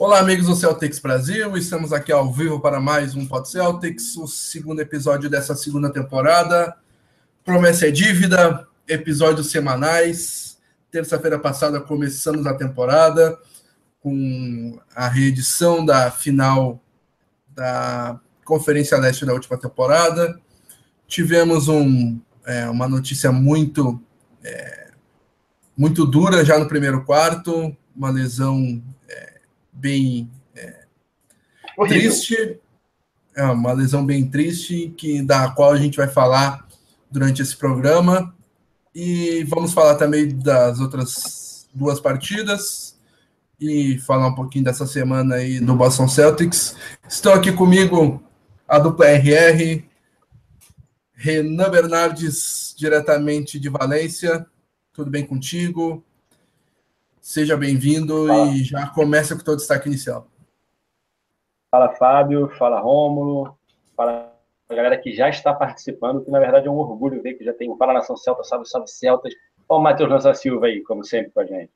Olá, amigos do Celtics Brasil. Estamos aqui ao vivo para mais um Pod Celtics, o segundo episódio dessa segunda temporada. Promessa é dívida, episódios semanais. Terça-feira passada começamos a temporada com a reedição da final da Conferência Leste da última temporada. Tivemos um, é, uma notícia muito, é, muito dura já no primeiro quarto, uma lesão bem é, triste, é uma lesão bem triste, que da qual a gente vai falar durante esse programa. E vamos falar também das outras duas partidas e falar um pouquinho dessa semana aí do Boston Celtics. Estão aqui comigo a dupla RR, Renan Bernardes, diretamente de Valência. Tudo bem contigo? Seja bem-vindo e já começa com o teu destaque inicial. Fala, Fábio. Fala, Rômulo. Fala a galera que já está participando, que na verdade é um orgulho ver que já tem o Fala Nação Celta, salve, salve Celtas. Olha o Matheus Lança Silva aí, como sempre, com a gente.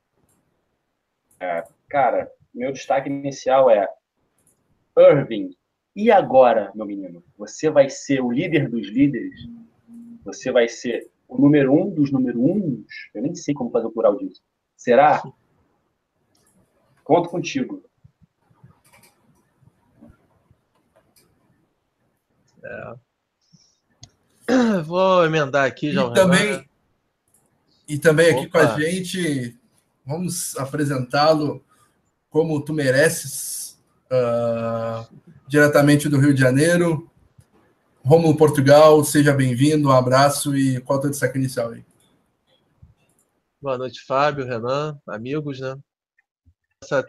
É, cara, meu destaque inicial é Irving. E agora, meu menino? Você vai ser o líder dos líderes? Você vai ser o número um dos número uns? Eu nem sei como fazer o plural disso. Será? Conto contigo. É. Vou emendar aqui, já. E também, e também aqui com a gente, vamos apresentá-lo como tu mereces, uh, diretamente do Rio de Janeiro. Romulo Portugal, seja bem-vindo, um abraço e qual é o teu destaque inicial aí? Boa noite, Fábio, Renan, amigos, né? Essa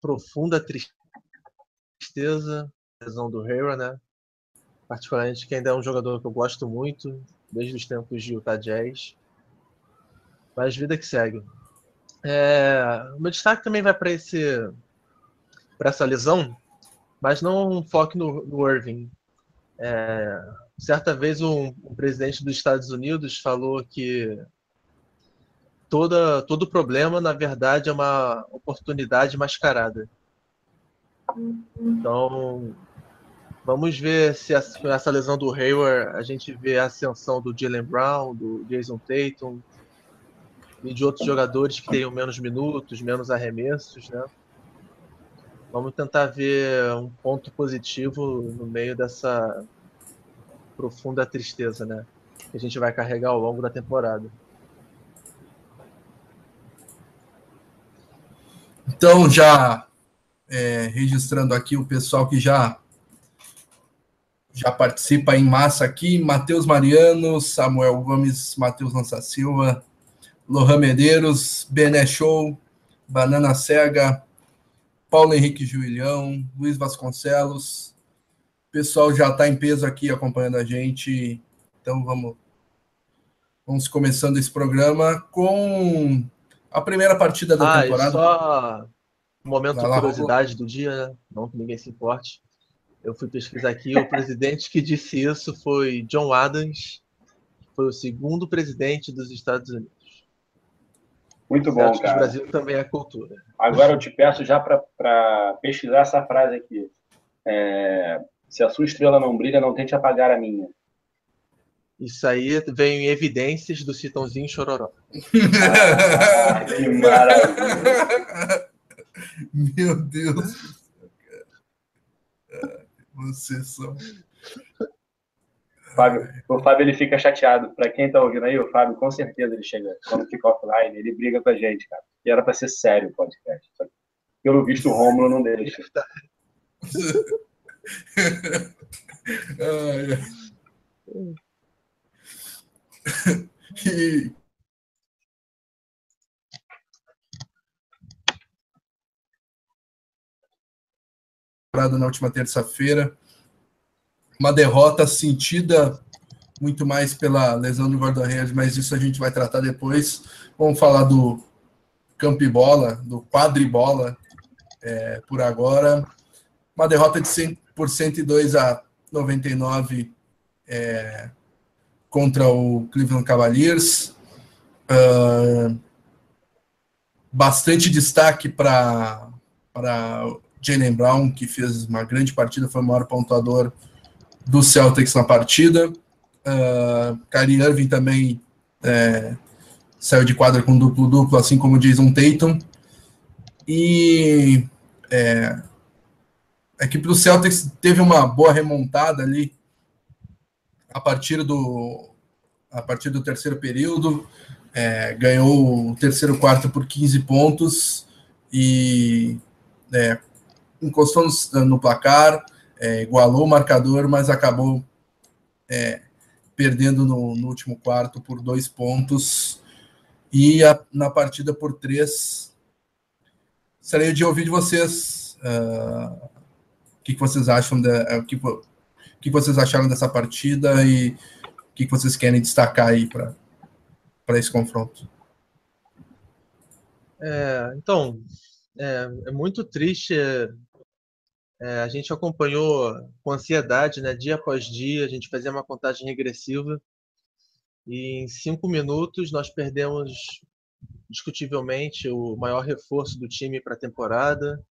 profunda tristeza, lesão do Hero, né? Particularmente que ainda é um jogador que eu gosto muito, desde os tempos de Utah Jazz. Mas vida que segue. É, meu destaque também vai para esse para essa lesão, mas não um foco no, no Irving. É, certa vez um, um presidente dos Estados Unidos falou que toda, todo problema, na verdade, é uma oportunidade mascarada. Então, vamos ver se com essa lesão do Hayward a gente vê a ascensão do Jalen Brown, do Jason Tatum e de outros jogadores que tenham menos minutos, menos arremessos, né? Vamos tentar ver um ponto positivo no meio dessa profunda tristeza, né? Que a gente vai carregar ao longo da temporada. Então, já é, registrando aqui o pessoal que já já participa em massa aqui, Matheus Mariano, Samuel Gomes, Matheus Lança Silva, Lohan Medeiros, Bené Show, Banana Cega, Paulo Henrique Juilhão, Luiz Vasconcelos. O pessoal já está em peso aqui acompanhando a gente. Então vamos, vamos começando esse programa com a primeira partida da ah, temporada. Só um momento de curiosidade do dia, né? não que ninguém se importe. Eu fui pesquisar aqui, o presidente que disse isso foi John Adams, que foi o segundo presidente dos Estados Unidos. Muito bom, cara. o Brasil também é cultura. Agora eu te peço já para pesquisar essa frase aqui. É, se a sua estrela não brilha, não tente apagar a minha. Isso aí vem em evidências do Citãozinho Chororó. Ah, que maravilha. Meu Deus. Vocês são. Fábio, o Fábio ele fica chateado. Para quem tá ouvindo aí, o Fábio com certeza ele chega quando fica offline, ele briga com a gente, cara. E era para ser sério o podcast. Pelo visto, o Rômulo não deixa. e na última terça-feira. Uma derrota sentida muito mais pela lesão do guarda-redes, mas isso a gente vai tratar depois. Vamos falar do campibola, do quadribola, é, por agora. Uma derrota de 100 por 102 a 99 é, contra o Cleveland Cavaliers. Uh, bastante destaque para Jalen Brown, que fez uma grande partida, foi o maior pontuador do Celtics na partida. Uh, Kyrie Irving também é, saiu de quadra com duplo-duplo, assim como Jason Tatum. E é, a equipe do Celtics teve uma boa remontada ali a partir do, a partir do terceiro período. É, ganhou o terceiro quarto por 15 pontos e é, encostou no, no placar, é, igualou o marcador, mas acabou é, perdendo no, no, último quarto por dois pontos e a, na partida por três. Gostaria de ouvir de vocês uh, o que, que, vocês acham, da, que, que vocês acharam dessa partida e o que, vocês querem destacar aí para esse confronto. É, então, é, é, muito triste. É, a gente acompanhou com ansiedade, né, dia após dia, a gente fazia uma contagem regressiva e em cinco minutos nós perdemos discutivelmente o maior reforço do time para a temporada.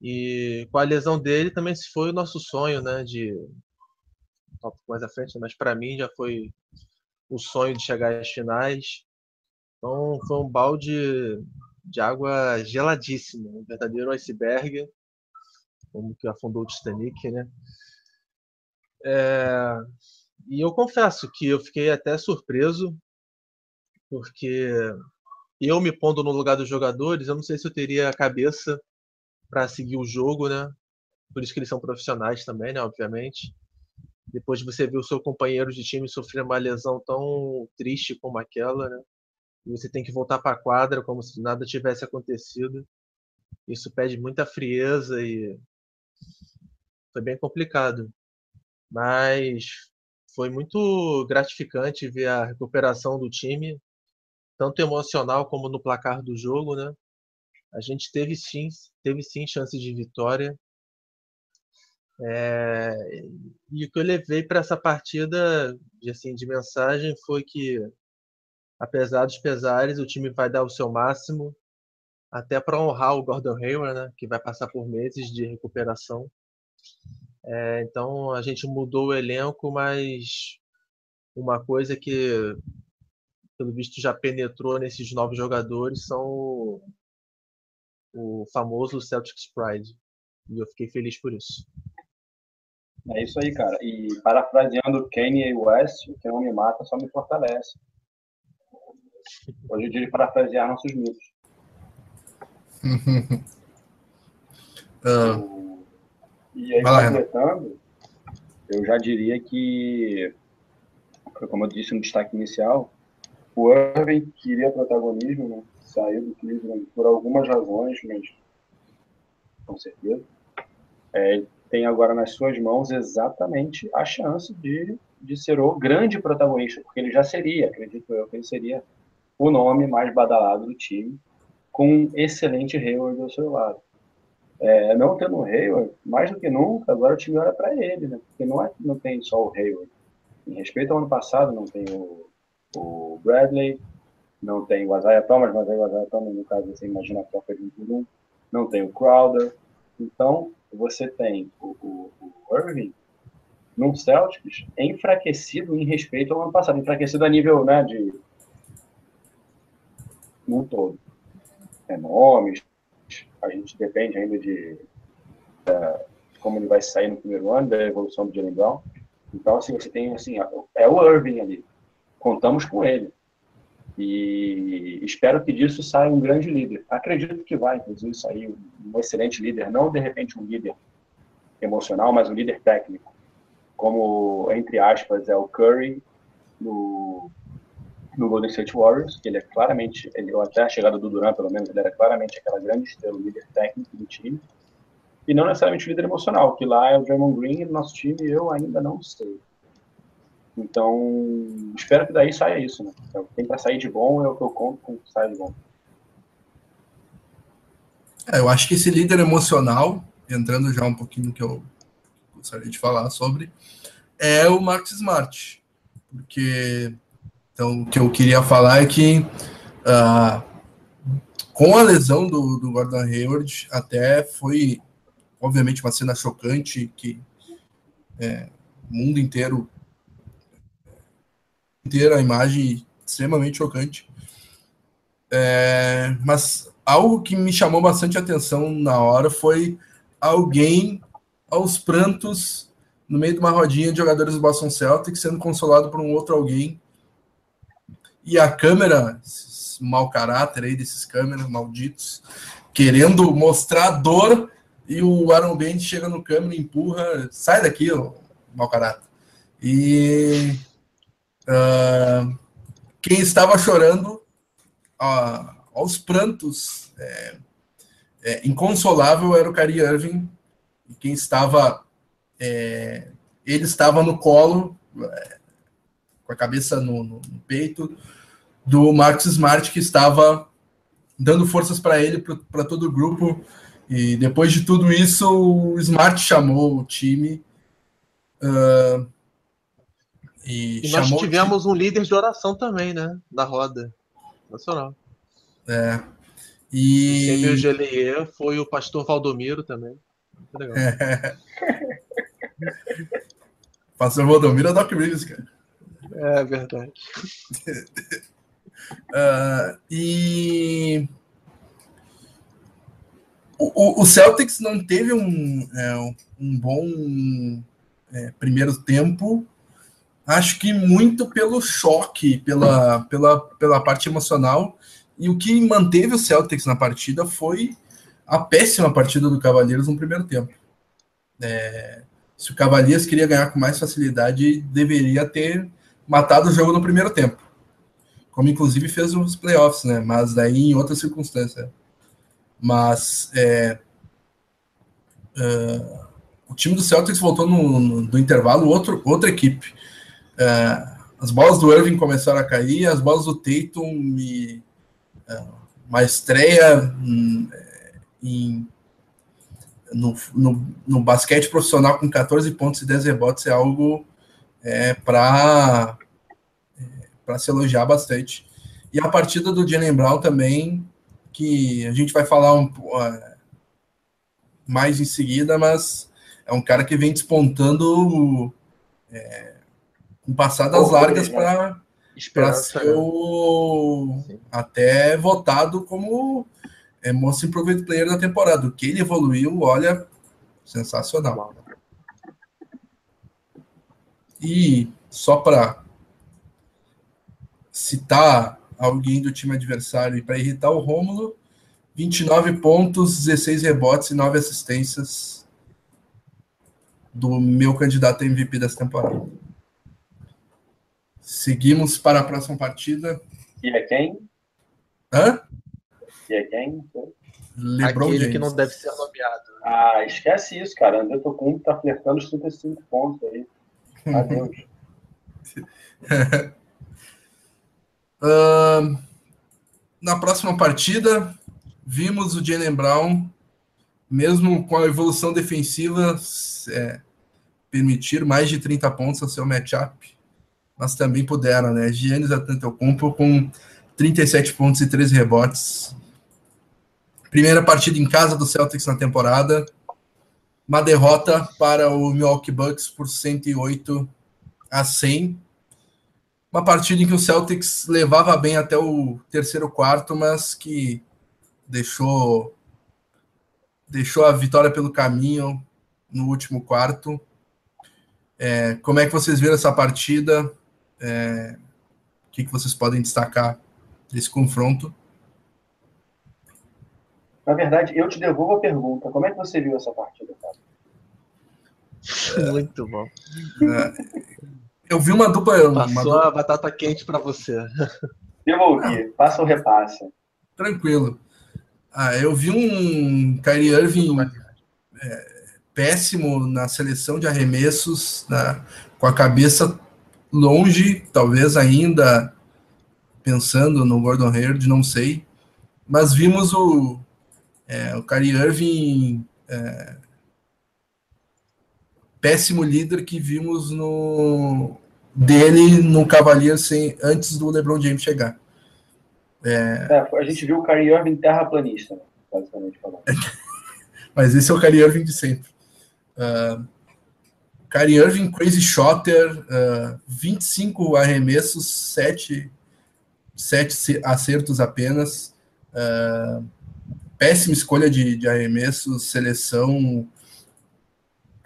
E com a lesão dele também foi o nosso sonho, né, de mais à frente, mas para mim já foi o sonho de chegar às finais. Então foi um balde de água geladíssima, um verdadeiro iceberg, como que afundou o Titanic, né? É... E eu confesso que eu fiquei até surpreso, porque eu me pondo no lugar dos jogadores, eu não sei se eu teria a cabeça para seguir o jogo, né? Por isso que eles são profissionais também, né? Obviamente. Depois de você ver o seu companheiro de time sofrer uma lesão tão triste como aquela, né? E você tem que voltar para a quadra como se nada tivesse acontecido. Isso pede muita frieza e foi bem complicado. Mas foi muito gratificante ver a recuperação do time, tanto emocional como no placar do jogo, né? A gente teve sim, teve sim chance de vitória. É, e o que eu levei para essa partida de, assim, de mensagem foi que, apesar dos pesares, o time vai dar o seu máximo, até para honrar o Gordon Hayward, né, que vai passar por meses de recuperação. É, então a gente mudou o elenco, mas uma coisa que, pelo visto, já penetrou nesses novos jogadores são o, o famoso Celtics Pride. E eu fiquei feliz por isso. É isso aí, cara. E parafraseando Kanye West, o que não me mata só me fortalece. Hoje é dia de parafrasear nossos mitos. uh, e aí, completando, eu já diria que, como eu disse no destaque inicial, o Irving queria protagonismo, né? Saiu do Cleveland por algumas razões, mas com certeza. É, tem agora nas suas mãos exatamente a chance de, de ser o grande protagonista, porque ele já seria, acredito eu, que ele seria o nome mais badalado do time, com um excelente Hayward ao seu lado. É, não tendo o Hayward, mais do que nunca, agora o time olha para ele, né? porque não, é, não tem só o Hayward. Em respeito ao ano passado, não tem o, o Bradley, não tem o Isaiah Thomas, mas aí o Isaiah Thomas, no caso, você imagina a troca de um por um, não tem o Crowder. Então, você tem o, o, o Irving num Celtics enfraquecido em respeito ao ano passado, enfraquecido a nível né, de no todo. É, nomes, a gente depende ainda de, de como ele vai sair no primeiro ano, da evolução do Jalen Brown. Então, assim, você tem, assim, é o Irving ali. Contamos com ele. E espero que disso saia um grande líder. Acredito que vai, inclusive, sair um excelente líder, não de repente um líder emocional, mas um líder técnico, como, entre aspas, é o Curry no, no Golden State Warriors, que ele é claramente, ele, até a chegada do Durant, pelo menos, ele era claramente aquela grande estrela, líder técnico do time, e não necessariamente o líder emocional, que lá é o Draymond Green, no nosso time eu ainda não sei. Então, espero que daí saia isso, né? Então, tem para sair de bom é o que eu conto com que saia de bom. É, eu acho que esse líder emocional, entrando já um pouquinho no que eu gostaria de falar sobre, é o Max Smart. Porque então, o que eu queria falar é que uh, com a lesão do, do Gordon Hayward, até foi, obviamente, uma cena chocante que é, o mundo inteiro inteira a imagem extremamente chocante. É, mas algo que me chamou bastante atenção na hora foi alguém aos prantos no meio de uma rodinha de jogadores do Boston Celtics sendo consolado por um outro alguém. E a câmera, mau caráter aí desses câmeras malditos, querendo mostrar dor, e o Aaron Bend chega no câmera e empurra, sai daqui, mau caráter. E uh, quem estava chorando uh, aos prantos, é, é, inconsolável, era o Kyrie Irving, e quem estava, é, ele estava no colo, é, com a cabeça no, no, no peito, do Marcus Smart, que estava dando forças para ele, para todo o grupo. E depois de tudo isso, o Smart chamou o time. Uh, e, e nós tivemos um líder de oração também, né? Da roda. Nacional. É. E. O Gelier foi o pastor Valdomiro também. Muito legal. É. pastor Valdomiro é Doc Rivers, cara. É verdade. Uh, e o, o, Celtics não teve um, é, um bom é, primeiro tempo, acho que muito pelo choque, pela, pela, pela parte emocional. E o que manteve o Celtics na partida foi a péssima partida do Cavaleiros no primeiro tempo. É, se o Cavaliers queria ganhar com mais facilidade, deveria ter matado o jogo no primeiro tempo como inclusive fez os playoffs, né? Mas daí em outra circunstância. Mas é, uh, o time do Celtics voltou no, no intervalo outro, outra equipe. Uh, as bolas do Irving começaram a cair, as bolas do Tatum e uh, uma estreia hum, em, no, no, no, basquete profissional com 14 pontos e 10 rebotes é algo é, para para se elogiar bastante. E a partida do Jalen Brown também, que a gente vai falar um, uh, mais em seguida, mas é um cara que vem despontando é, com passadas largas para para ser né? o, até votado como é, Most Improved Player da temporada. O que ele evoluiu, olha, sensacional. E só para citar alguém do time adversário e para irritar o Rômulo, 29 pontos, 16 rebotes e 9 assistências do meu candidato a MVP dessa temporada. Seguimos para a próxima partida. E é quem? Hã? E é quem? LeBron Aquele James. que não deve ser nomeado. Ah, esquece isso, cara. André Tocumbo tá flertando os 35 pontos aí. Adeus. Uh, na próxima partida, vimos o Jalen Brown, mesmo com a evolução defensiva, é, permitir mais de 30 pontos ao seu matchup, mas também puderam, né? Giannis Antetokounmpo com 37 pontos e 13 rebotes. Primeira partida em casa do Celtics na temporada. Uma derrota para o Milwaukee Bucks por 108 a 100 uma partida em que o Celtics levava bem até o terceiro quarto, mas que deixou deixou a vitória pelo caminho no último quarto. É, como é que vocês viram essa partida? É, o que, que vocês podem destacar desse confronto? Na verdade, eu te devolvo a pergunta. Como é que você viu essa partida, cara? Muito bom. É, eu vi uma dupla. Passou uma dupla... a batata quente para você. Devolvi, passa ou repassa. Tranquilo. Ah, eu vi um Kyrie Irving é, péssimo na seleção de arremessos, na, com a cabeça longe, talvez ainda pensando no Gordon Hayward, não sei. Mas vimos o, é, o Kyrie Irving é, péssimo líder que vimos no dele no Cavaliers sem, antes do LeBron James chegar. É... É, a gente viu o Kyrie Irving terraplanista, basicamente falando. Mas esse é o Kyrie Irving de sempre. Uh, Kyrie Irving, crazy shotter, uh, 25 arremessos, 7, 7 acertos apenas. Uh, péssima escolha de, de arremessos, seleção.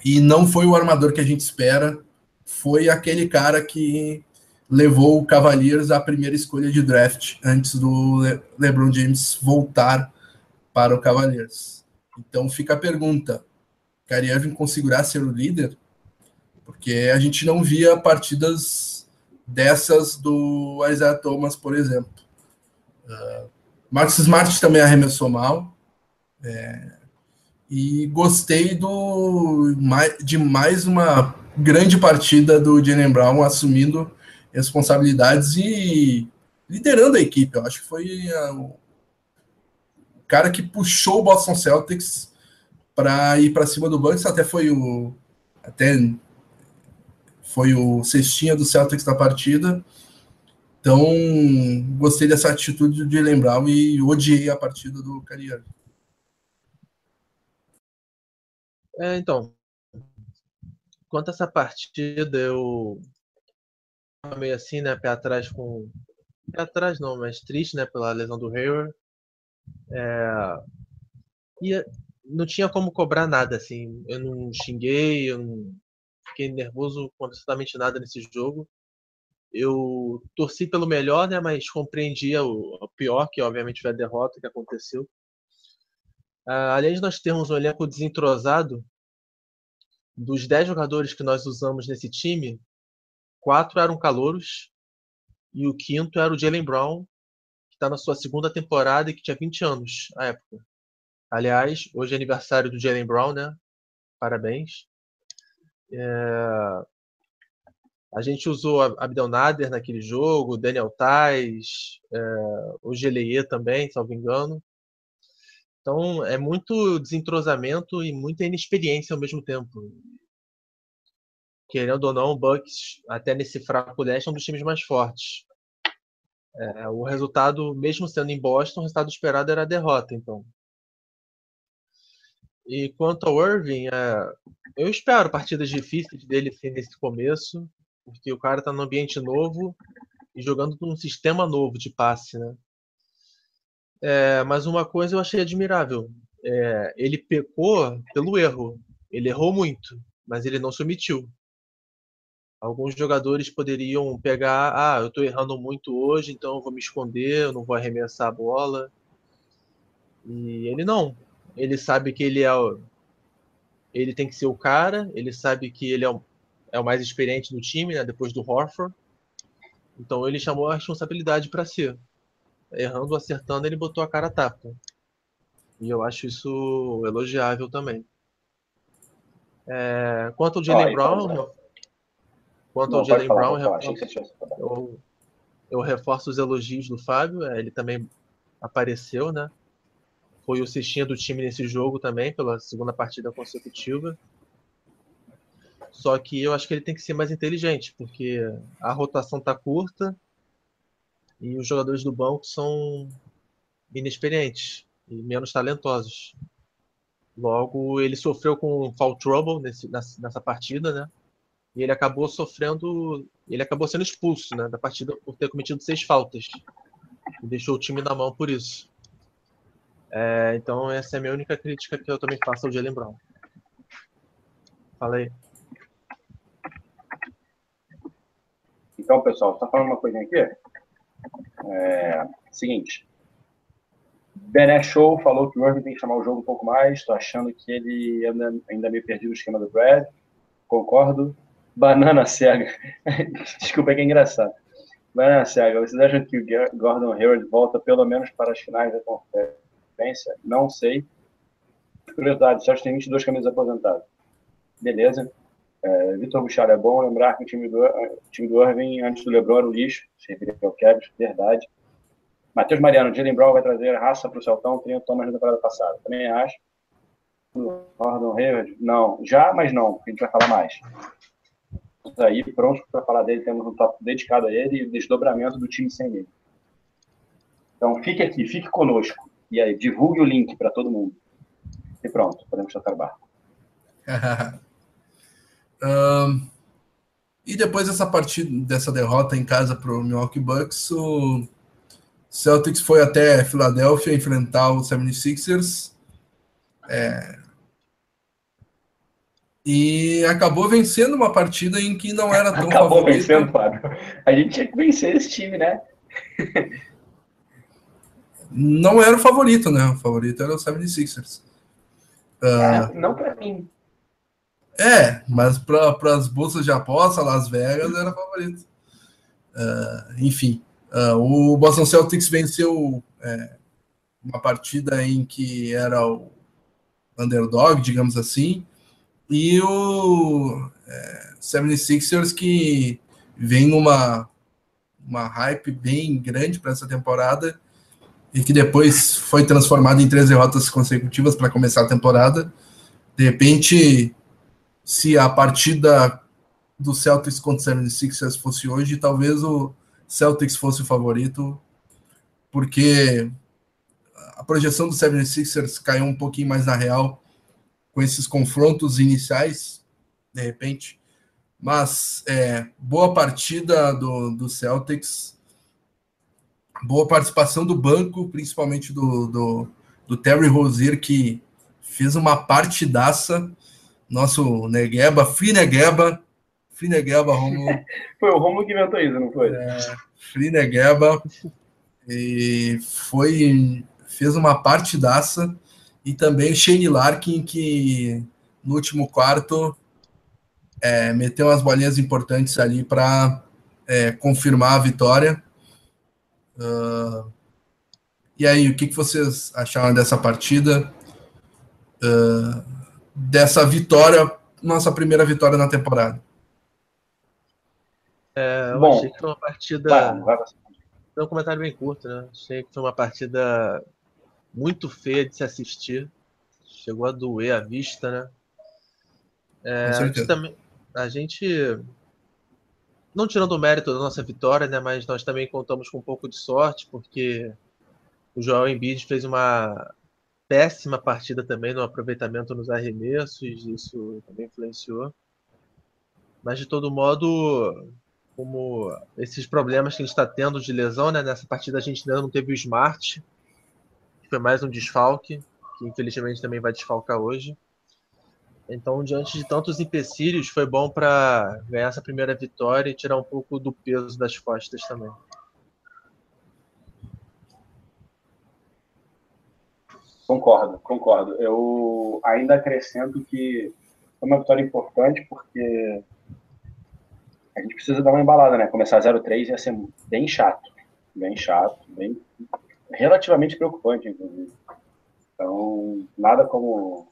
E não foi o armador que a gente espera. Foi aquele cara que levou o Cavaliers à primeira escolha de draft antes do Le LeBron James voltar para o Cavaliers. Então fica a pergunta: Kyrie Irving conseguirá ser o líder? Porque a gente não via partidas dessas do Isaiah Thomas, por exemplo. Uh, Marcus Smart também arremessou mal. É, e gostei do, de mais uma grande partida do Jalen Brown assumindo responsabilidades e liderando a equipe. Eu acho que foi a, o cara que puxou o Boston Celtics para ir para cima do Bucks. Até foi o até foi o cestinha do Celtics na partida. Então, gostei dessa atitude de lembrar e odiei a partida do Cariano. É, então, quanto a essa partida, eu meio assim, né, pé atrás com pé atrás não, mas triste, né, pela lesão do Hayward. É... E não tinha como cobrar nada, assim. Eu não xinguei, eu não fiquei nervoso com absolutamente nada nesse jogo. Eu torci pelo melhor, né, mas compreendia o, pior, que obviamente foi a derrota que aconteceu. Uh, além de nós termos um elenco desentrosado, dos 10 jogadores que nós usamos nesse time, quatro eram calouros e o quinto era o Jalen Brown, que está na sua segunda temporada e que tinha 20 anos na época. Aliás, hoje é aniversário do Jalen Brown, né? Parabéns. É... A gente usou Abdel Nader naquele jogo, Daniel Tais, é... o Geleier também, me engano. Então é muito desentrosamento e muita inexperiência ao mesmo tempo querendo ou não, o Bucks, até nesse fraco leste, é um dos times mais fortes. É, o resultado, mesmo sendo em Boston, o resultado esperado era a derrota, então. E quanto ao Irving, é, eu espero partidas difíceis dele assim, nesse começo, porque o cara está num ambiente novo e jogando num sistema novo de passe, né? É, mas uma coisa eu achei admirável. É, ele pecou pelo erro. Ele errou muito, mas ele não se omitiu. Alguns jogadores poderiam pegar, ah, eu estou errando muito hoje, então eu vou me esconder, eu não vou arremessar a bola. E ele não. Ele sabe que ele é o, ele tem que ser o cara, ele sabe que ele é o, é o mais experiente do time, né, depois do Horford. Então ele chamou a responsabilidade para si. Errando, acertando, ele botou a cara a tapa. E eu acho isso elogiável também. É, quanto ao Jalen Brown, Quanto ao Jalen Brown, eu, eu, reforço os elogios do Fábio. É, ele também apareceu, né? Foi o cestinha do time nesse jogo também, pela segunda partida consecutiva. Só que eu acho que ele tem que ser mais inteligente, porque a rotação está curta e os jogadores do banco são inexperientes e menos talentosos. Logo, ele sofreu com foul trouble nesse, nessa partida, né? e ele acabou sofrendo, ele acabou sendo expulso né, da partida por ter cometido seis faltas e deixou o time na mão por isso. É, então essa é a minha única crítica que eu também faço ao Jalen Brown. Falei. Então, pessoal, tá falando uma coisinha aqui? É, seguinte. Bené Show falou que o Irving tem que chamar o jogo um pouco mais. Estou achando que ele ainda, ainda me perdi no esquema do Brad. Concordo. Banana cega. Desculpa, é que é engraçado. Banana cega, vocês acham que o Gordon Hayward volta pelo menos para as finais da conferência? Não sei. Curiosidade, só tem 22 camisas aposentadas. Beleza. É, Vitor Bouchard é bom lembrar que o time do, o time do Irving, antes do LeBron, era o lixo. Se referir ao Kevin, verdade. Matheus Mariano, Jalen Brown vai trazer raça para o Celtão, tem o Thomas na temporada passada. Também acho. Gordon Hayward? Não. Já, mas não, a gente vai falar mais aí prontos para falar dele. Temos um tópico dedicado a ele e o desdobramento do time sem ele. Então fique aqui, fique conosco. E aí, divulgue o link para todo mundo. E pronto, podemos tocar barco. um, e depois dessa partida, dessa derrota em casa para o Milwaukee Bucks, o Celtics foi até Filadélfia enfrentar o 76ers. É, e acabou vencendo uma partida em que não era tão Acabou favorito. vencendo, Fábio. A gente tinha que vencer esse time, né? não era o favorito, né? O favorito era o 76ers. Uh, é, não para mim. É, mas para as bolsas de aposta, Las Vegas era favorito. Uh, enfim, uh, o Boston Celtics venceu é, uma partida em que era o underdog, digamos assim, e o é, 76ers que vem numa uma hype bem grande para essa temporada e que depois foi transformado em três derrotas consecutivas para começar a temporada. De repente, se a partida do Celtics contra o 76ers fosse hoje, talvez o Celtics fosse o favorito, porque a projeção do 76ers caiu um pouquinho mais na real com esses confrontos iniciais, de repente. Mas é, boa partida do, do Celtics, boa participação do banco, principalmente do, do, do Terry Rozier, que fez uma partidaça. Nosso Negueba, Free Negueba, Free Negueba, Romulo. foi o Romulo que inventou isso, não foi? É, Free Negueba. E foi, fez uma partidaça e também Shane Larkin, que no último quarto é, meteu umas bolinhas importantes ali para é, confirmar a vitória. Uh, e aí, o que, que vocês acharam dessa partida? Uh, dessa vitória, nossa primeira vitória na temporada? É, eu Bom, achei que foi uma partida. Vai, vai. Foi um comentário bem curto, né? Achei que foi uma partida muito feia de se assistir. Chegou a doer a vista, né? É, a, gente também, a gente, não tirando o mérito da nossa vitória, né? Mas nós também contamos com um pouco de sorte, porque o Joel Embiid fez uma péssima partida também no aproveitamento nos arremessos, isso também influenciou. Mas de todo modo, como esses problemas que a gente está tendo de lesão, né? Nessa partida a gente ainda não teve o Smart, foi mais um desfalque, que infelizmente também vai desfalcar hoje. Então, diante de tantos empecilhos, foi bom para ganhar essa primeira vitória e tirar um pouco do peso das costas também. Concordo, concordo. Eu ainda acrescento que foi uma vitória importante porque a gente precisa dar uma embalada, né? Começar 0-3 ia ser bem chato. Bem chato, bem relativamente preocupante, inclusive. Então, nada como,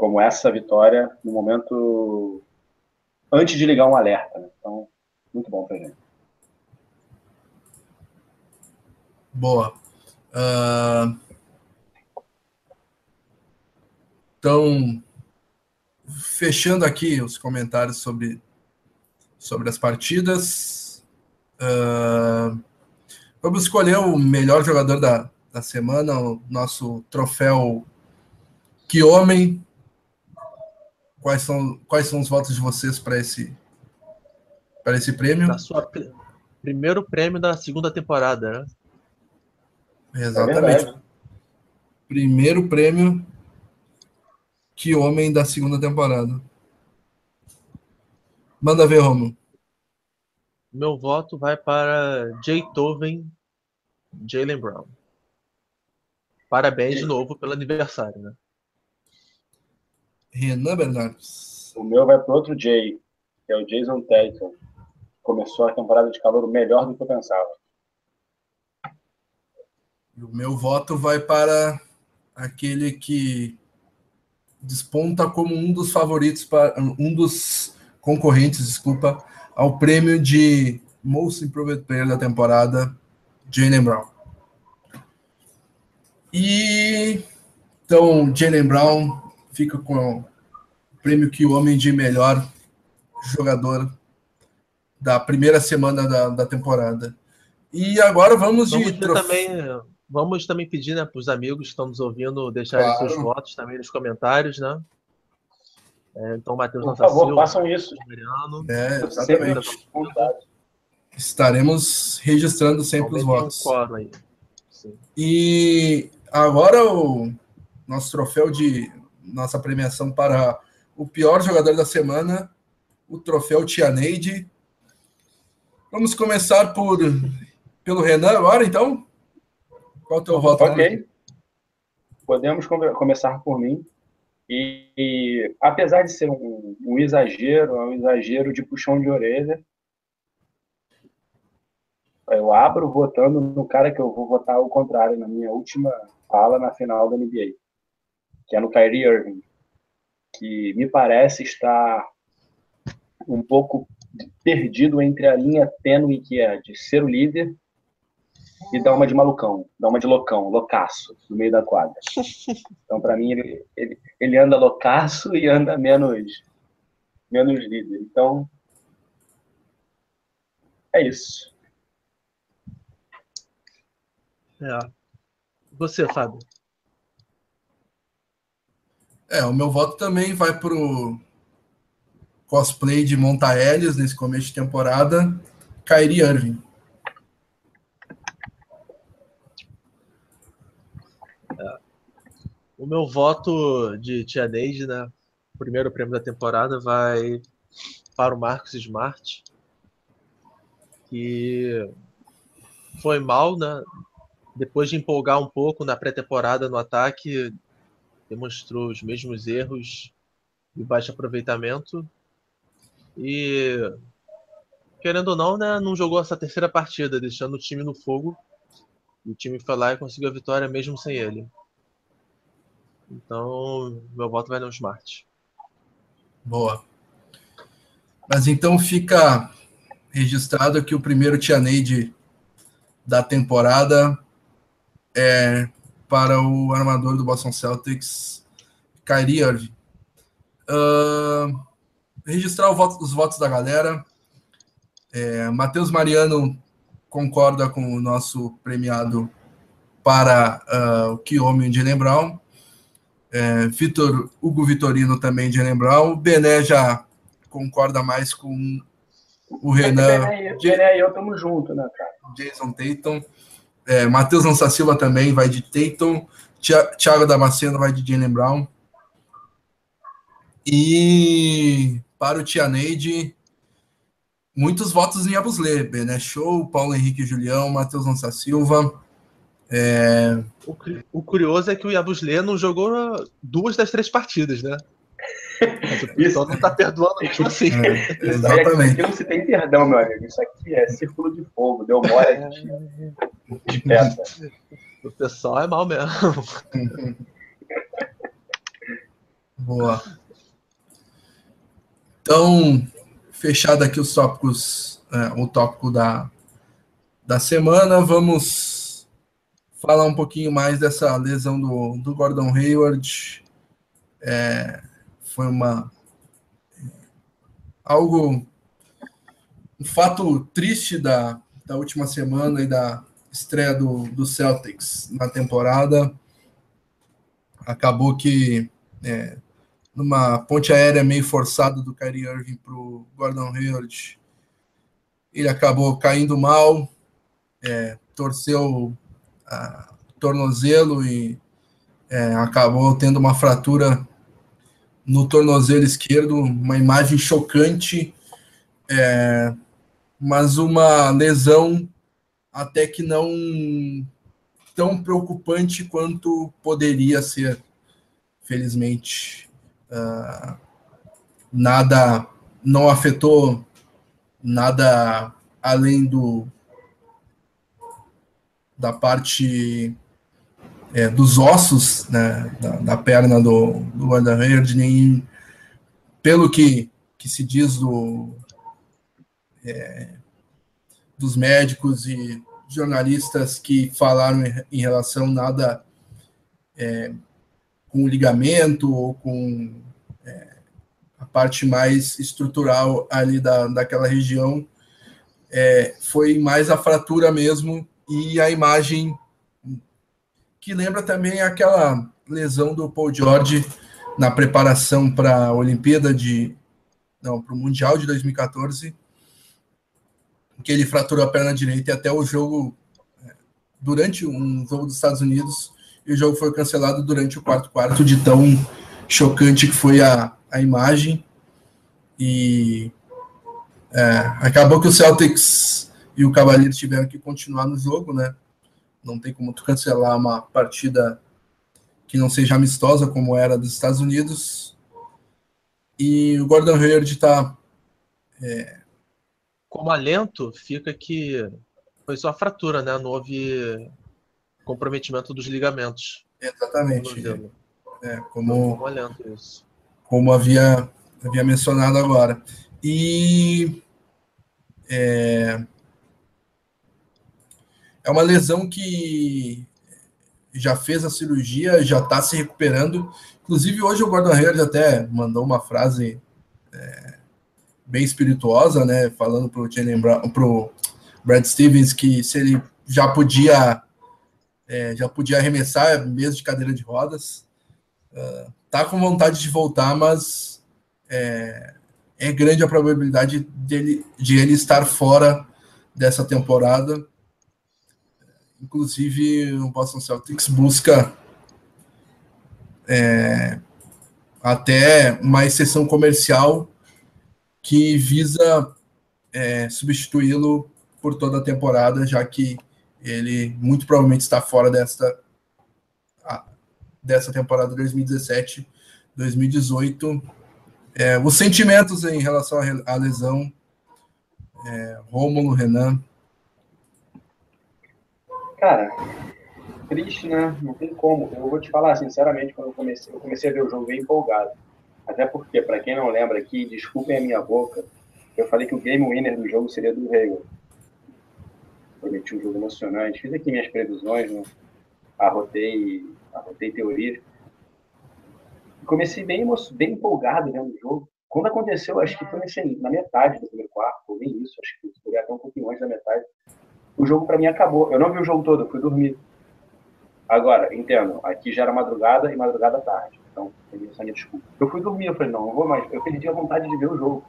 como essa vitória no momento antes de ligar um alerta. Né? Então, muito bom pra gente. Boa. Uh... Então, fechando aqui os comentários sobre, sobre as partidas. Uh... Vamos escolher o melhor jogador da, da semana, o nosso troféu Que Homem. Quais são, quais são os votos de vocês para esse, para esse prêmio? Da sua primeiro prêmio da segunda temporada, né? Exatamente. É primeiro prêmio Que Homem da segunda temporada. Manda ver, Romulo. Meu voto vai para Jay Toven, Jalen Brown. Parabéns de novo pelo aniversário, né? Renan Bernardes. O meu vai para outro Jay, que é o Jason Tatum. Começou a temporada de calor melhor do que eu pensava. o meu voto vai para aquele que desponta como um dos favoritos, para, um dos concorrentes, desculpa, ao prêmio de Most Improved Player da temporada, Jalen Brown. E então, Jalen Brown fica com o prêmio que o homem de melhor jogador da primeira semana da, da temporada. E agora vamos, vamos de trof... também Vamos também pedir né, para os amigos que estão nos ouvindo deixarem claro. seus votos também nos comentários, né? É, então, Matheus Por favor, Silva, façam isso. Mariano, é, exatamente. Estaremos registrando sempre os votos. E agora o nosso troféu de nossa premiação para o pior jogador da semana, o troféu Tianeide. Vamos começar por pelo Renan agora, então? Qual o teu voto? Ok. Podemos começar por mim. E, e apesar de ser um, um, exagero, é um exagero de puxão de orelha, eu abro votando no cara que eu vou votar ao contrário na minha última fala na final da NBA, que é no Kyrie Irving, que me parece estar um pouco perdido entre a linha tênue que é de ser o líder e dá uma de malucão, dá uma de loucão, loucaço, no meio da quadra. Então, para mim, ele, ele, ele anda loucaço e anda menos, menos líder. Então, é isso. É. Você, Fábio? É, o meu voto também vai pro cosplay de Montaélios nesse começo de temporada, Kyrie Irving. O meu voto de Tia Neide, né? Primeiro prêmio da temporada vai para o Marcos Smart, que foi mal, né? Depois de empolgar um pouco na pré-temporada no ataque, demonstrou os mesmos erros e baixo aproveitamento. E querendo ou não, né, não jogou essa terceira partida, deixando o time no fogo. E o time foi lá e conseguiu a vitória mesmo sem ele. Então, meu voto vai no Smart. Boa. Mas então fica registrado que o primeiro Tianeide da temporada é para o armador do Boston Celtics, Kyrie Irving. Uh, registrar voto, os votos da galera. É, Matheus Mariano concorda com o nosso premiado para uh, o Kiyomi de Brown é, Vitor, Hugo Vitorino também de. O Bené já concorda mais com o Renan. É Bené, e eu estamos juntos, né, cara? Jason Tatum. É, Matheus Lança Silva também vai de Tatum. Thiago Damasceno vai de Jalen Brown. E para o Tianeide, muitos votos em Abusle. Bené Show, Paulo Henrique Julião, Matheus Lança Silva. É... O, o, curioso é que o Yabusle não jogou duas das três partidas, né? Mas o pessoal não tá perdoando mesmo assim. É, exatamente. Aqui não se tem perdão, meu amigo. Isso aqui é círculo de fogo, deu mole de, de peça. O pessoal é mal mesmo. Boa. Então, fechado aqui os tópicos, é, o tópico da, da semana, vamos falar um pouquinho mais dessa lesão do, do Gordon Hayward. É, foi uma algo um fato triste da, da última semana e da estreia do, do Celtics na temporada. Acabou que é, numa ponte aérea meio forçada do Kyrie Irving para o Gordon Hayward, ele acabou caindo mal, é, torceu tornozelo e é, acabou tendo uma fratura no tornozelo esquerdo, uma imagem chocante, é, mas uma lesão até que não tão preocupante quanto poderia ser, felizmente. Uh, nada, não afetou nada além do da parte é, dos ossos né, da, da, perna do, do Hayward, nem pelo que, que se diz do, é, dos médicos e jornalistas que falaram em, em relação nada é, com o ligamento ou com é, a parte mais estrutural ali da, daquela região, é, foi mais a fratura mesmo e a imagem que lembra também aquela lesão do Paul George na preparação para a Olimpíada de não, para o Mundial de 2014, que ele fraturou a perna direita e até o jogo é, durante um jogo dos Estados Unidos e o jogo foi cancelado durante o quarto quarto de tão chocante que foi a, a imagem e é, acabou que o Celtics e o Cavaliers tiveram que continuar no jogo, né? Não tem como tu cancelar uma partida que não seja amistosa como era dos Estados Unidos. E o Gordon Hayward está é... como alento fica que foi só fratura, né? Não houve comprometimento dos ligamentos. Exatamente. É, como, como, alento isso. como havia, havia mencionado agora. E é, é uma lesão que já fez a cirurgia, já está se recuperando. Inclusive, hoje o Gordon Hayward até mandou uma frase é, bem espirituosa, né? Falando para o Brad Stevens que se ele já podia é, já podia arremessar mesmo de cadeira de rodas. Uh, tá com vontade de voltar, mas é, é grande a probabilidade dele, de ele estar fora dessa temporada. Inclusive, o Boston Celtics busca é, até uma exceção comercial que visa é, substituí-lo por toda a temporada, já que ele muito provavelmente está fora desta, dessa temporada 2017-2018 é, os sentimentos em relação à lesão, é, Rômulo, Renan. Cara, triste, né? Não tem como. Eu vou te falar, sinceramente, quando eu comecei, eu comecei a ver o jogo bem empolgado. Até porque, para quem não lembra aqui, desculpem a minha boca, eu falei que o game winner do jogo seria do Hayward. Prometi um jogo emocionante. Fiz aqui minhas previsões, né? arrotei, arrotei teorias comecei bem, bem empolgado vendo o jogo. Quando aconteceu, acho que foi nesse, na metade do primeiro quarto, ou nem isso, acho que foi até um pouquinho antes da metade, o jogo para mim acabou. Eu não vi o jogo todo, eu fui dormir. Agora, entendo, aqui já era madrugada e madrugada tarde, então essa minha desculpa. Eu fui dormir, eu falei, não, não vou mais. Eu perdi a vontade de ver o jogo.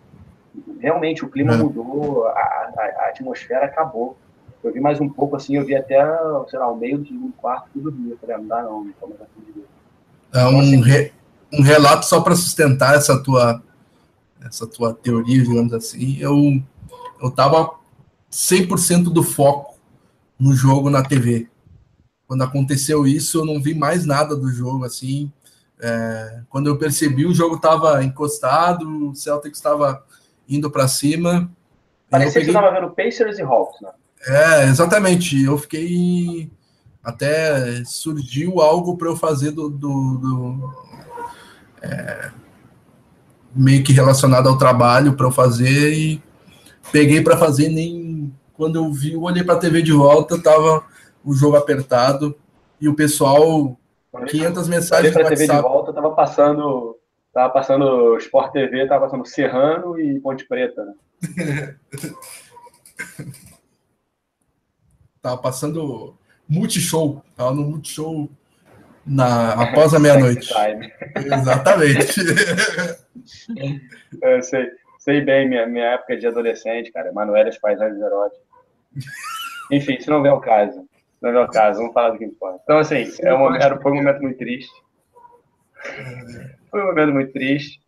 Realmente, o clima é. mudou, a, a, a, atmosfera acabou. Eu vi mais um pouco assim, eu vi até, sei lá, o meio do segundo quarto e dormia. Eu falei, ah, não dá não, não tô mais de ver. É um, então, assim, re um relato só para sustentar essa tua essa tua teoria, digamos assim. Eu eu tava 100% do foco no jogo na TV. Quando aconteceu isso, eu não vi mais nada do jogo assim. É, quando eu percebi, o jogo estava encostado, o Celtics estava indo para cima. Parecia peguei... que você estava vendo Pacers e Hawks, né? É, exatamente. Eu fiquei. Até surgiu algo para eu fazer do, do, do, é, meio que relacionado ao trabalho para eu fazer e peguei para fazer nem quando eu vi, eu olhei para a TV de volta, tava o jogo apertado e o pessoal 500 mensagens para TV de volta, tava passando tava passando Sport TV, tava passando Serrano e Ponte Preta, né? tava passando Multishow, tava no Multishow na, após a meia-noite. Exatamente. Eu sei, sei bem minha, minha época de adolescente, cara. Emanuel as paisagens eróticas. Enfim, isso não vem ao caso. Não vem ao caso, vamos falar do que importa. Então, assim, é um, era, foi um momento muito triste. Foi um momento muito triste.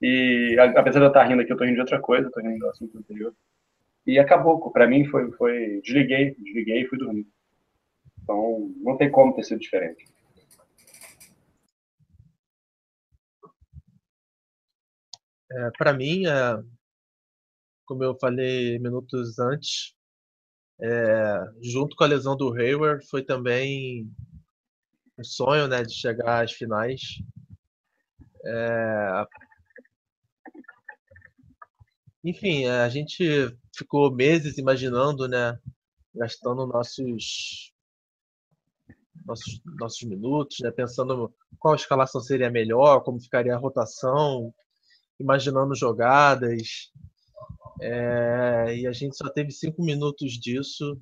E apesar de eu estar rindo aqui, eu estou rindo de outra coisa, estou rindo do assunto anterior. E acabou, para mim foi, foi. Desliguei, desliguei e fui dormir. Então, não tem como ter sido diferente. É, para mim, é, como eu falei minutos antes, é, junto com a lesão do Hayward, foi também um sonho né, de chegar às finais. É, enfim, a gente ficou meses imaginando, né, gastando nossos nossos, nossos minutos, né, pensando qual escalação seria melhor, como ficaria a rotação, imaginando jogadas. É, e a gente só teve cinco minutos disso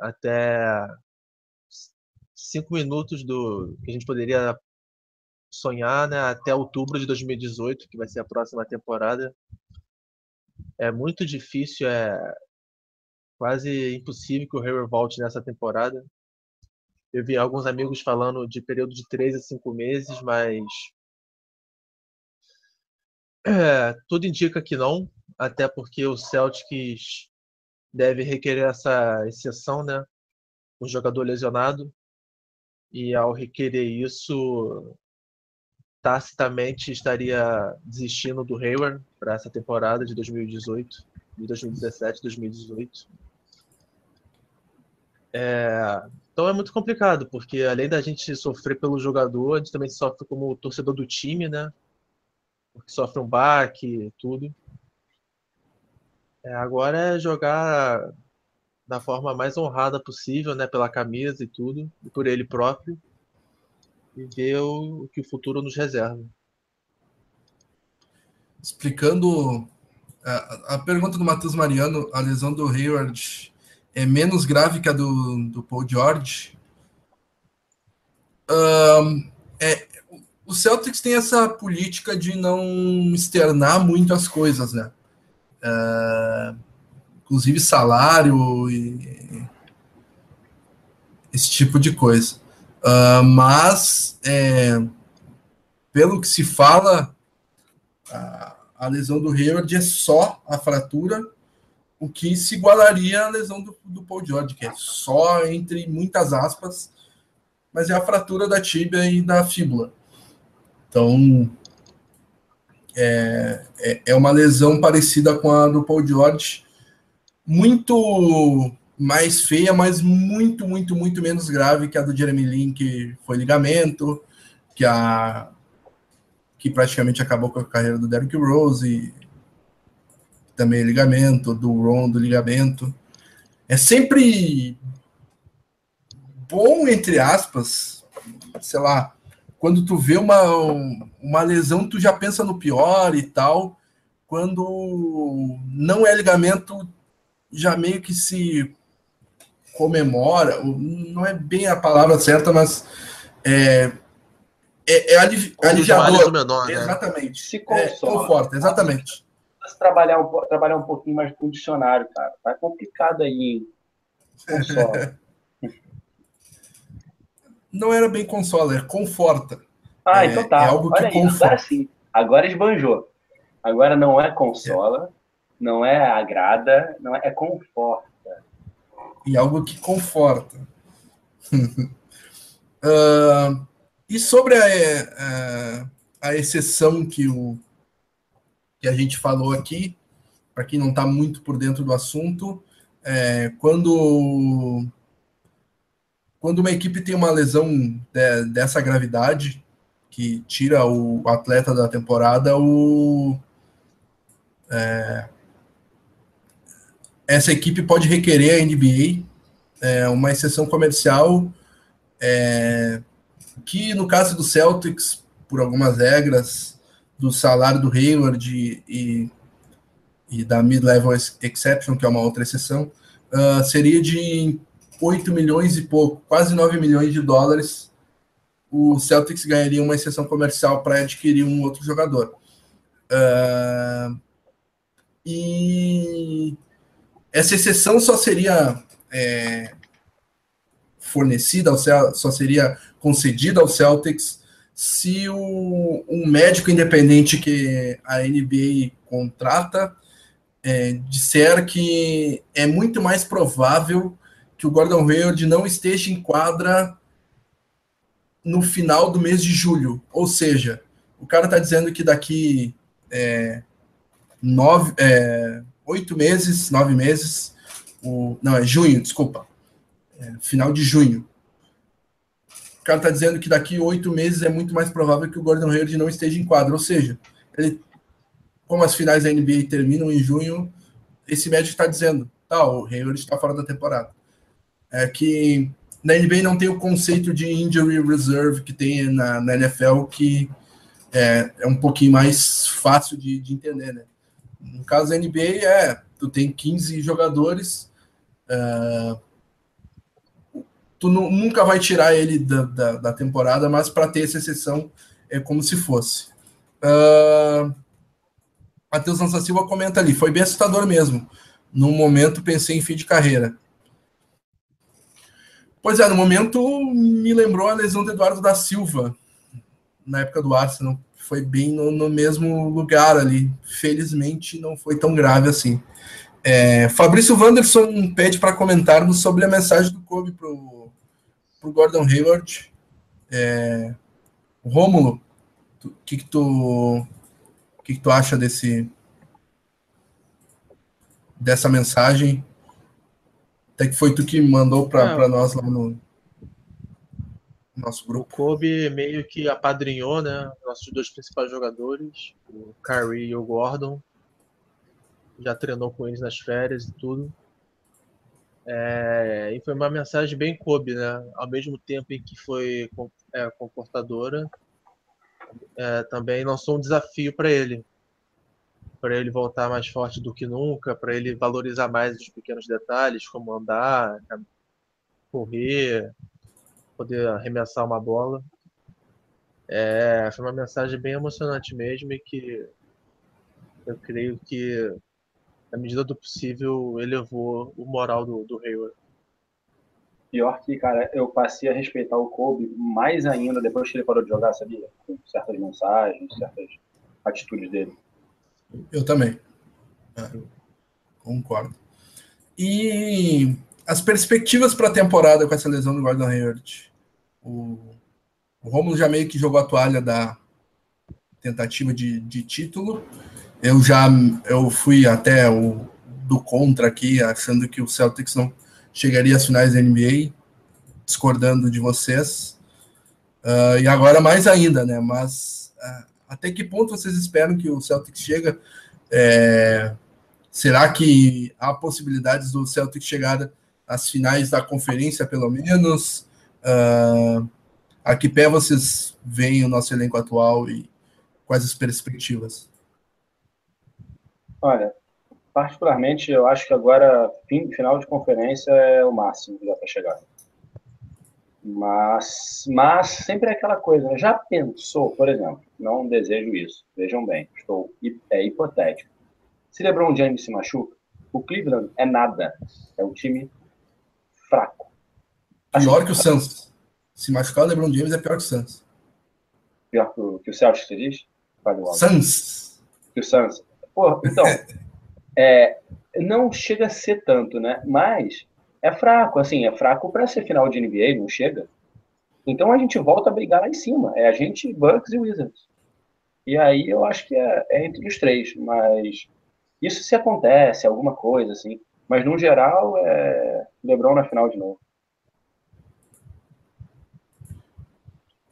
até cinco minutos do que a gente poderia sonhar né, até outubro de 2018, que vai ser a próxima temporada. É muito difícil, é quase impossível que o Hayward volte nessa temporada. Eu vi alguns amigos falando de período de 3 a 5 meses, mas é, tudo indica que não, até porque o Celtics deve requerer essa exceção, né? O jogador lesionado. E ao requerer isso, tacitamente estaria desistindo do Hayward para essa temporada de 2018, de 2017, 2018. É, então é muito complicado, porque além da gente sofrer pelo jogador, a gente também sofre como torcedor do time, né? Porque sofre um baque tudo. É, agora é jogar da forma mais honrada possível, né? Pela camisa e tudo, e por ele próprio. E ver o, o que o futuro nos reserva. Explicando a, a pergunta do Matheus Mariano, a lesão do Hayward é menos grave que a do, do Paul George. Um, é, o Celtics tem essa política de não externar muito as coisas, né? Uh, inclusive salário e esse tipo de coisa. Uh, mas, é, pelo que se fala, a, a lesão do Hayward é só a fratura o que se igualaria à lesão do, do Paul George, que é só entre muitas aspas, mas é a fratura da tíbia e da fíbula. Então, é, é, é uma lesão parecida com a do Paul George, muito mais feia, mas muito, muito, muito menos grave que a do Jeremy Lin, que foi ligamento, que a que praticamente acabou com a carreira do Derrick Rose, também é ligamento, do ROM do ligamento. É sempre bom, entre aspas, sei lá, quando tu vê uma, uma lesão, tu já pensa no pior e tal. Quando não é ligamento, já meio que se comemora, não é bem a palavra certa, mas é, é, é aliviador. Menor, né? Exatamente. Se conforta. É, conforta, exatamente trabalhar um, trabalhar um pouquinho mais com o dicionário, cara. Tá complicado aí. Console. Não era bem console, era conforta. Ah, é, então tá. É algo Olha que aí, conforta. Agora sim. Agora esbanjou. Agora não é consola, é. não é agrada, não é, é conforta. E algo que conforta. uh, e sobre a, a, é, a exceção que o que a gente falou aqui, para quem não está muito por dentro do assunto, é, quando, quando uma equipe tem uma lesão de, dessa gravidade, que tira o atleta da temporada, o, é, essa equipe pode requerer a NBA é, uma exceção comercial é, que, no caso do Celtics, por algumas regras, do salário do Hayward e, e, da mid-level exception, que é uma outra exceção, uh, seria de 8 milhões e pouco, quase 9 milhões de dólares. O Celtics ganharia uma exceção comercial para adquirir um outro jogador. Uh, e essa exceção só seria é, fornecida, só seria concedida ao Celtics se o, um médico independente que a NBA contrata é, disser que é muito mais provável que o Gordon Hayward não esteja em quadra no final do mês de julho. Ou seja, o cara está dizendo que daqui é, nove, é, oito meses, nove meses, o, não, é junho, desculpa, é, final de junho, o cara está dizendo que daqui oito meses é muito mais provável que o Gordon Hayward não esteja em quadro. Ou seja, ele, como as finais da NBA terminam em junho, esse médico está dizendo, tá, o Hayward está fora da temporada. É que na NBA não tem o conceito de injury reserve que tem na, na NFL, que é, é um pouquinho mais fácil de, de entender, né? No caso da NBA, é, tu tem 15 jogadores, uh, tu nunca vai tirar ele da, da, da temporada, mas para ter essa exceção é como se fosse. Uh, Matheus Lança Silva comenta ali, foi bem assustador mesmo. No momento pensei em fim de carreira. Pois é, no momento me lembrou a lesão do Eduardo da Silva, na época do Arsenal. Foi bem no, no mesmo lugar ali. Felizmente não foi tão grave assim. É, Fabrício Wanderson pede para comentarmos sobre a mensagem do Kobe para o Gordon Hayward. É, Rômulo, o que, que tu que, que tu acha desse dessa mensagem? Até que foi tu que mandou para nós lá no nosso grupo. O Kobe meio que apadrinhou, né? Nossos dois principais jogadores, o Curry e o Gordon. Já treinou com eles nas férias e tudo. É, e foi uma mensagem bem Kobe, né? Ao mesmo tempo em que foi é, comportadora, é, também lançou um desafio para ele. Para ele voltar mais forte do que nunca, para ele valorizar mais os pequenos detalhes, como andar, correr, poder arremessar uma bola. É, foi uma mensagem bem emocionante mesmo e que eu creio que, na medida do possível, elevou o moral do, do Hayward. Pior que, cara, eu passei a respeitar o Kobe mais ainda depois que ele parou de jogar, sabia? Com certas mensagens, certas atitudes dele. Eu também. É, concordo. E as perspectivas para a temporada com essa lesão do Gordon Hayward? O, o Romulo já meio que jogou a toalha da tentativa de, de título. Eu já eu fui até o do contra aqui, achando que o Celtics não chegaria às finais da NBA, discordando de vocês. Uh, e agora mais ainda, né? Mas uh, até que ponto vocês esperam que o Celtics chega? É, será que há possibilidades do Celtics chegar às finais da conferência, pelo menos? Uh, a que pé vocês veem o nosso elenco atual e quais as perspectivas? Olha, particularmente, eu acho que agora, fim, final de conferência é o máximo que dá para chegar. Mas, mas sempre é aquela coisa, né? já pensou, por exemplo, não desejo isso, vejam bem, estou é hipotético. Se LeBron James se machuca, o Cleveland é nada, é um time fraco. Assim, pior que o Suns. Se machucar o LeBron James é pior que o Suns. Pior que o, que o Celtics, você diz? Suns. Que o Suns. Porra, então, É, não chega a ser tanto, né? Mas é fraco, assim, é fraco para ser final de NBA, não chega. Então a gente volta a brigar lá em cima. É a gente, Bucks e Wizards. E aí eu acho que é, é entre os três, mas isso se acontece, alguma coisa, assim. Mas no geral é LeBron na final de novo.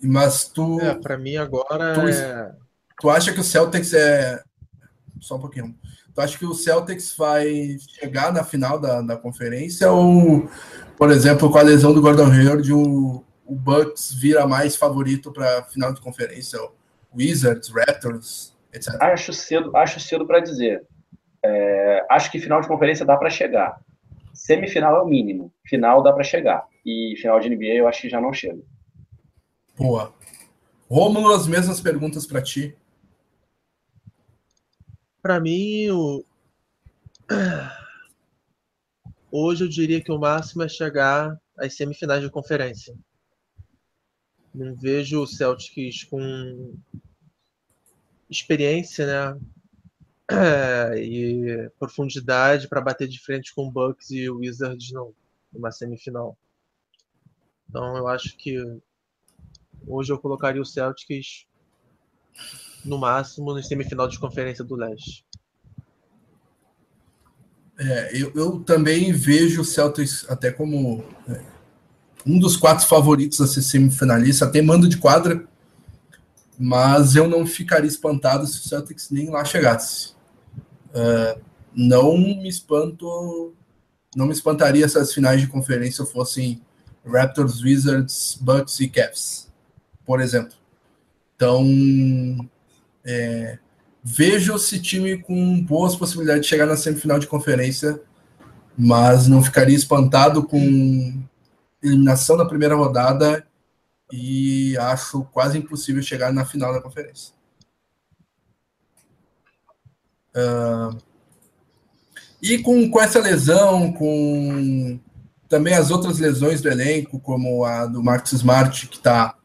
Mas tu. É, para mim agora. Tu, é... tu acha que o Celtics é. Só um pouquinho. Tu acha que o Celtics vai chegar na final da, da conferência ou, por exemplo, com a lesão do Gordon Hayward, o, o Bucks vira mais favorito para final de conferência? Wizards, Raptors, etc. Acho cedo, acho cedo para dizer. É, acho que final de conferência dá para chegar. Semifinal é o mínimo. Final dá para chegar. E final de NBA eu acho que já não chega. Boa. Rômulo, as mesmas perguntas para ti. Para mim, o... hoje eu diria que o máximo é chegar às semifinais de conferência. Não vejo o Celtics com experiência, né? e profundidade para bater de frente com o Bucks e o Wizards não, numa semifinal. Então eu acho que hoje eu colocaria o Celtics no máximo, no semifinal de conferência do Leste. É, eu, eu, também vejo o Celtics até como é, um dos quatro favoritos a ser semifinalista, até mando de quadra, mas eu não ficaria espantado se o Celtics nem lá chegasse. É, não me espanto, não me espantaria se as finais de conferência fossem Raptors, Wizards, Bucks e Cavs, por exemplo. Então, é, vejo esse time com boas possibilidades de chegar na semifinal de conferência, mas não ficaria espantado com eliminação na primeira rodada e acho quase impossível chegar na final da conferência. Uh, e com, com essa lesão, com também as outras lesões do elenco, como a do Marcos Smart, que tá,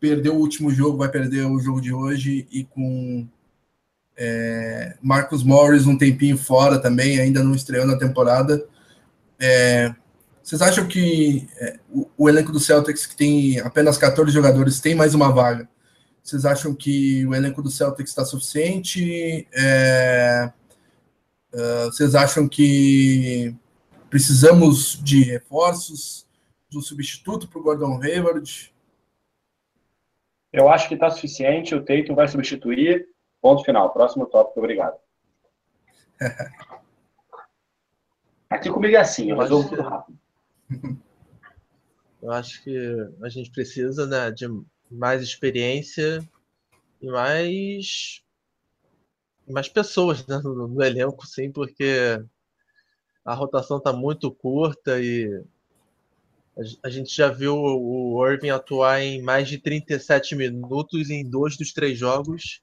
perdeu o último jogo, vai perder o jogo de hoje, e com é, Marcos Morris um tempinho fora também, ainda não estreou na temporada. É, vocês acham que é, o, o, elenco do Celtics, que tem apenas 14 jogadores, tem mais uma vaga? Vocês acham que o elenco do Celtics está suficiente? Uh, vocês acham que precisamos de reforços, de um substituto para o Gordon Hayward? Eu acho que está suficiente. O Tatum vai substituir. Ponto final. Próximo tópico. Obrigado. Aqui comigo é assim, eu resolvo tudo rápido. Eu acho que a gente precisa né, de mais experiência e mais, mais pessoas né, no, no elenco, sim, porque a rotação está muito curta e a gente já viu o Irving atuar em mais de 37 minutos em dois dos três jogos,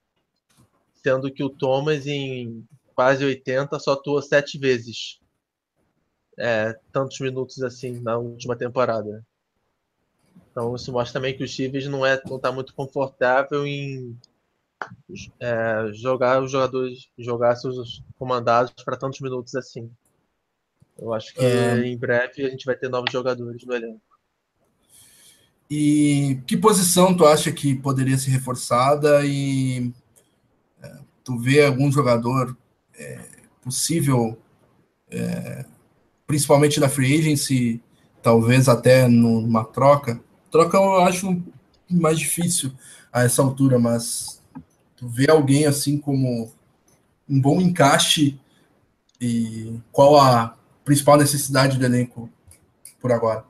sendo que o Thomas em quase 80 só atuou sete vezes é, tantos minutos assim na última temporada. Então isso mostra também que o Stevens não é não está muito confortável em é, jogar os jogadores, jogar seus comandados para tantos minutos assim. Eu acho que é... em breve a gente vai ter novos jogadores no elenco. E que posição tu acha que poderia ser reforçada e é, tu vê algum jogador é, possível é, principalmente na free agency, talvez até numa troca. Troca eu acho mais difícil a essa altura, mas tu vê alguém assim como um bom encaixe e qual a principal necessidade do elenco por agora?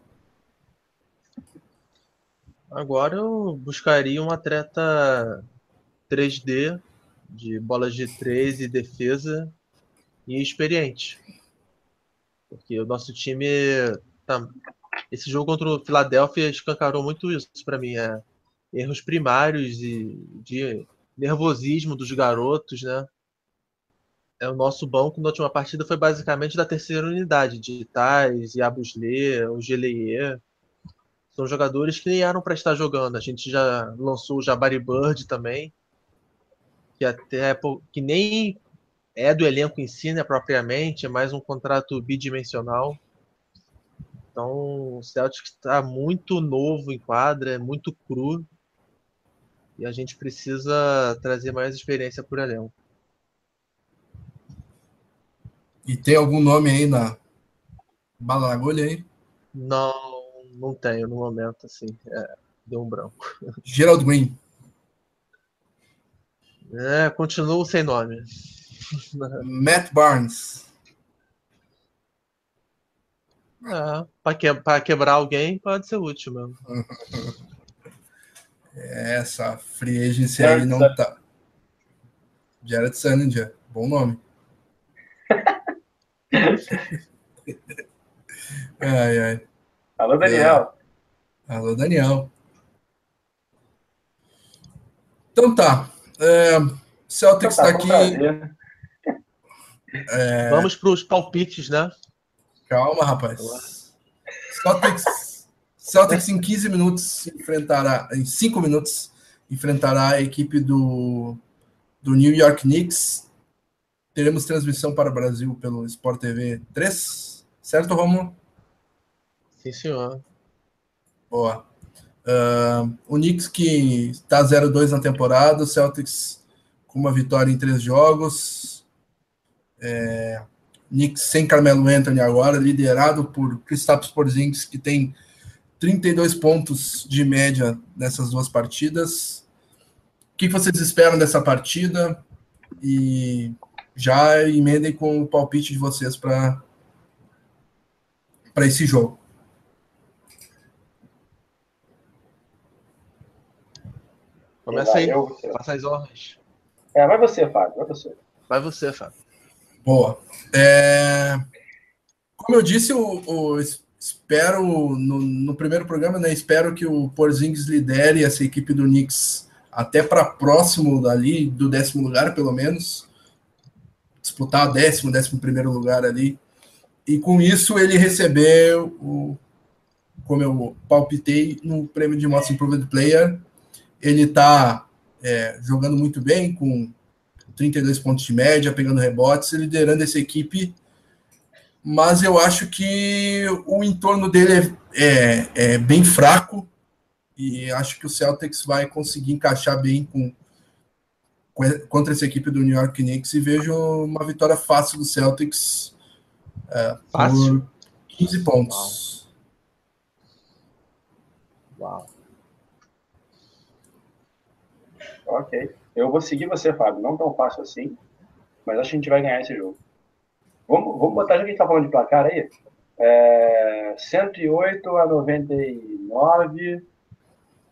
Agora eu buscaria um atleta 3D de bolas de 3 e defesa e experiente. Porque o nosso time. Tá, esse jogo contra o Philadelphia escancarou muito isso para mim. É, erros primários e de nervosismo dos garotos, né? É, o nosso banco na última partida foi basicamente da terceira unidade, de Tais, Yabusle, o. São jogadores que nem eram para estar jogando. A gente já lançou o Jabari Bird também, que até que nem é do elenco em si, né, propriamente, é mais um contrato bidimensional. Então, o Celtic está muito novo em quadra, é muito cru. E a gente precisa trazer mais experiência por elenco. E tem algum nome aí na bala na agulha aí? Não, não tenho no momento, assim. É, deu um branco. Gerald Green. É, continuo sem nome. Matt Barnes. É, para que, quebrar alguém pode ser útil mesmo. Essa free agency aí não tá. Jared Sandinger, bom nome. Ai, ai. Alô, Daniel. É. Alô, Daniel. Então tá. É, Celtics está então tá, aqui. É... Vamos para os palpites, né? Calma, rapaz. Celtics, Celtics em 15 minutos enfrentará, em 5 minutos, enfrentará a equipe do, do New York Knicks. Teremos transmissão para o Brasil pelo Sport TV 3, certo, Romulo? Sim, senhor. Boa. Uh, o Knicks que está 0-2 na temporada, o Celtics com uma vitória em três jogos, é, Knicks sem Carmelo Anthony agora, liderado por Kristaps Porzingis, que tem 32 pontos de média nessas duas partidas. O que vocês esperam dessa partida? E já emendem com o palpite de vocês para para esse jogo. Começa aí, faça as honras. É, vai você, Fábio, vai você. Vai você, Fábio. Boa. É... Como eu disse, o, o espero no, no, primeiro programa, né? Espero que o Porzingis lidere essa equipe do Knicks até para próximo dali do décimo lugar, pelo menos disputar décimo, décimo primeiro lugar ali e com isso ele recebeu o como eu palpitei no prêmio de Most Improved Player. Ele está é, jogando muito bem, com 32 pontos de média, pegando rebotes, liderando essa equipe. Mas eu acho que o entorno dele é, é, é bem fraco e acho que o Celtics vai conseguir encaixar bem com, contra essa equipe do New York Knicks e vejo uma vitória fácil do Celtics é, fácil? por 15 pontos. Uau. Ok. Eu vou seguir você, Fábio. Não tão fácil assim, mas acho que a gente vai ganhar esse jogo. Vamos, vamos botar, já que a gente tá falando de placar aí, é, 108 a 99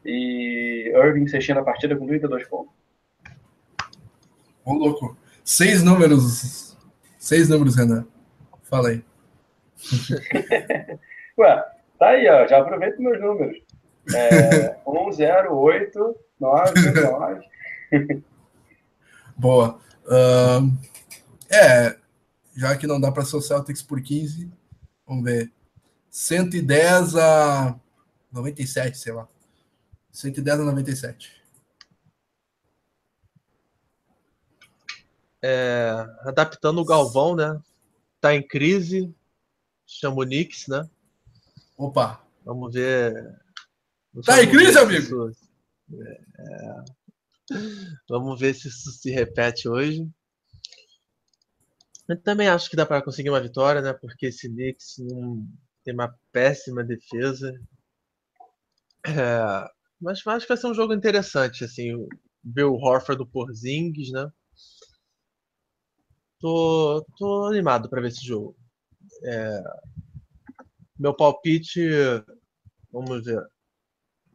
e Irving fechando a partida com 32 pontos. Ô, louco. Seis números. Seis números, Renan. Fala aí. Ué, tá aí, ó. Já aproveito meus números. É, 108999. Boa. Uh, é, já que não dá para ser o Celtics por 15, vamos ver. 110 a 97, sei lá. 110 a 97. É, adaptando o Galvão, né? Tá em crise. Chama o Knicks, né? Opa! Vamos ver Tá em crise, amigo? É... Vamos ver se isso se repete hoje. Eu também acho que dá para conseguir uma vitória, né? Porque esse Knicks tem uma péssima defesa. É... Mas acho que vai ser um jogo interessante, assim, ver o Horford do Porzingis, né? Tô, tô animado para ver esse jogo. É... Meu palpite, vamos ver.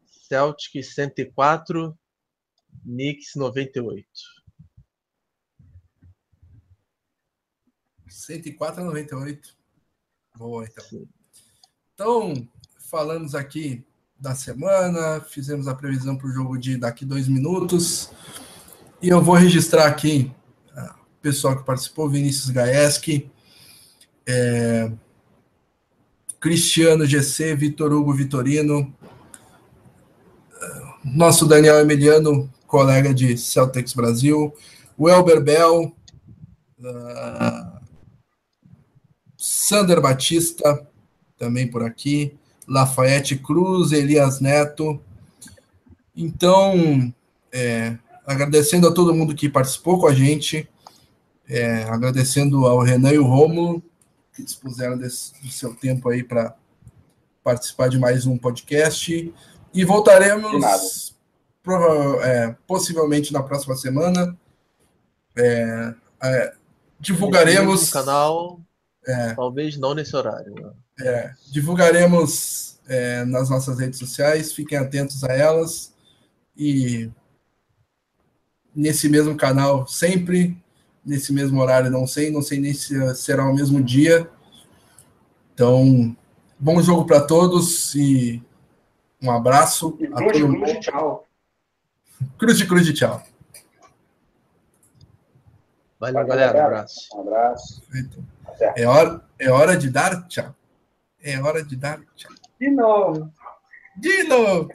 Celtic 104, Knicks 98. 104 a 98. Boa, então. Sim. Então, falamos aqui da semana, fizemos a previsão para o jogo de daqui dois minutos. E eu vou registrar aqui pessoal que participou: Vinícius Gaeski, é, Cristiano GC, Vitor Hugo Vitorino, nosso Daniel Emiliano, colega de Celtics Brasil, o Elber Bell, uh, Sander Batista, também por aqui, Lafayette Cruz, Elias Neto. Então, é, agradecendo a todo mundo que participou com a gente, é, agradecendo ao Renan e o Romulo, que dispuseram desse, do seu tempo aí para participar de mais um podcast. E voltaremos prova, é, possivelmente na próxima semana. É, é, divulgaremos. No canal, é. talvez não nesse horário. Né? É, divulgaremos é, nas nossas redes sociais, fiquem atentos a elas. E nesse mesmo canal sempre, nesse mesmo horário, não sei, não sei nem se será o mesmo dia. Então, bom jogo para todos e um abraço. E cruz, de cruz de tchau. Cruz de cruz de tchau. Valeu, Valeu galera. Um abraço. Um abraço. É hora, é hora de dar tchau. É hora de dar tchau. De novo. De novo.